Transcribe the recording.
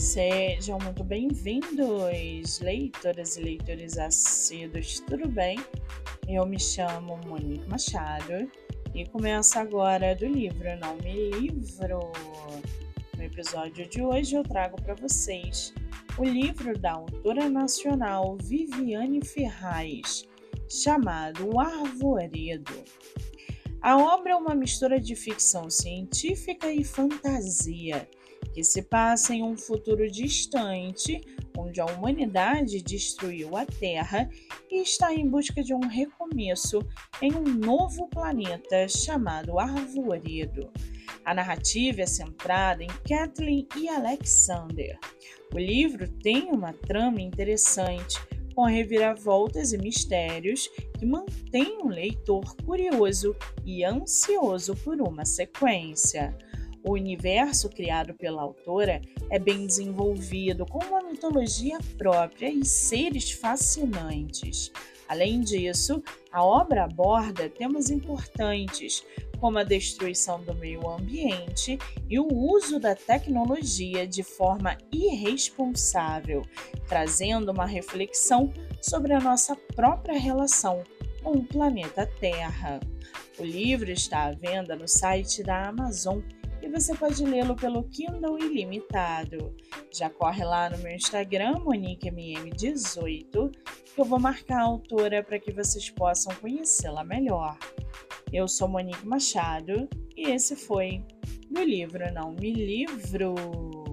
Sejam muito bem-vindos, leitoras e leitores assíduos, tudo bem? Eu me chamo Monique Machado e começo agora do livro Não Me Livro. No episódio de hoje eu trago para vocês o livro da autora nacional Viviane Ferraz, chamado O Arvoredo. A obra é uma mistura de ficção científica e fantasia, que se passa em um futuro distante, onde a humanidade destruiu a Terra e está em busca de um recomeço em um novo planeta chamado Arvoredo. A narrativa é centrada em Kathleen e Alexander. O livro tem uma trama interessante, com reviravoltas e mistérios que mantém o leitor curioso e ansioso por uma sequência. O universo criado pela autora é bem desenvolvido, com uma mitologia própria e seres fascinantes. Além disso, a obra aborda temas importantes, como a destruição do meio ambiente e o uso da tecnologia de forma irresponsável, trazendo uma reflexão sobre a nossa própria relação com o planeta Terra. O livro está à venda no site da Amazon e você pode lê-lo pelo Kindle Ilimitado. Já corre lá no meu Instagram, MoniqueMM18, que eu vou marcar a autora para que vocês possam conhecê-la melhor. Eu sou Monique Machado e esse foi meu livro Não Me Livro.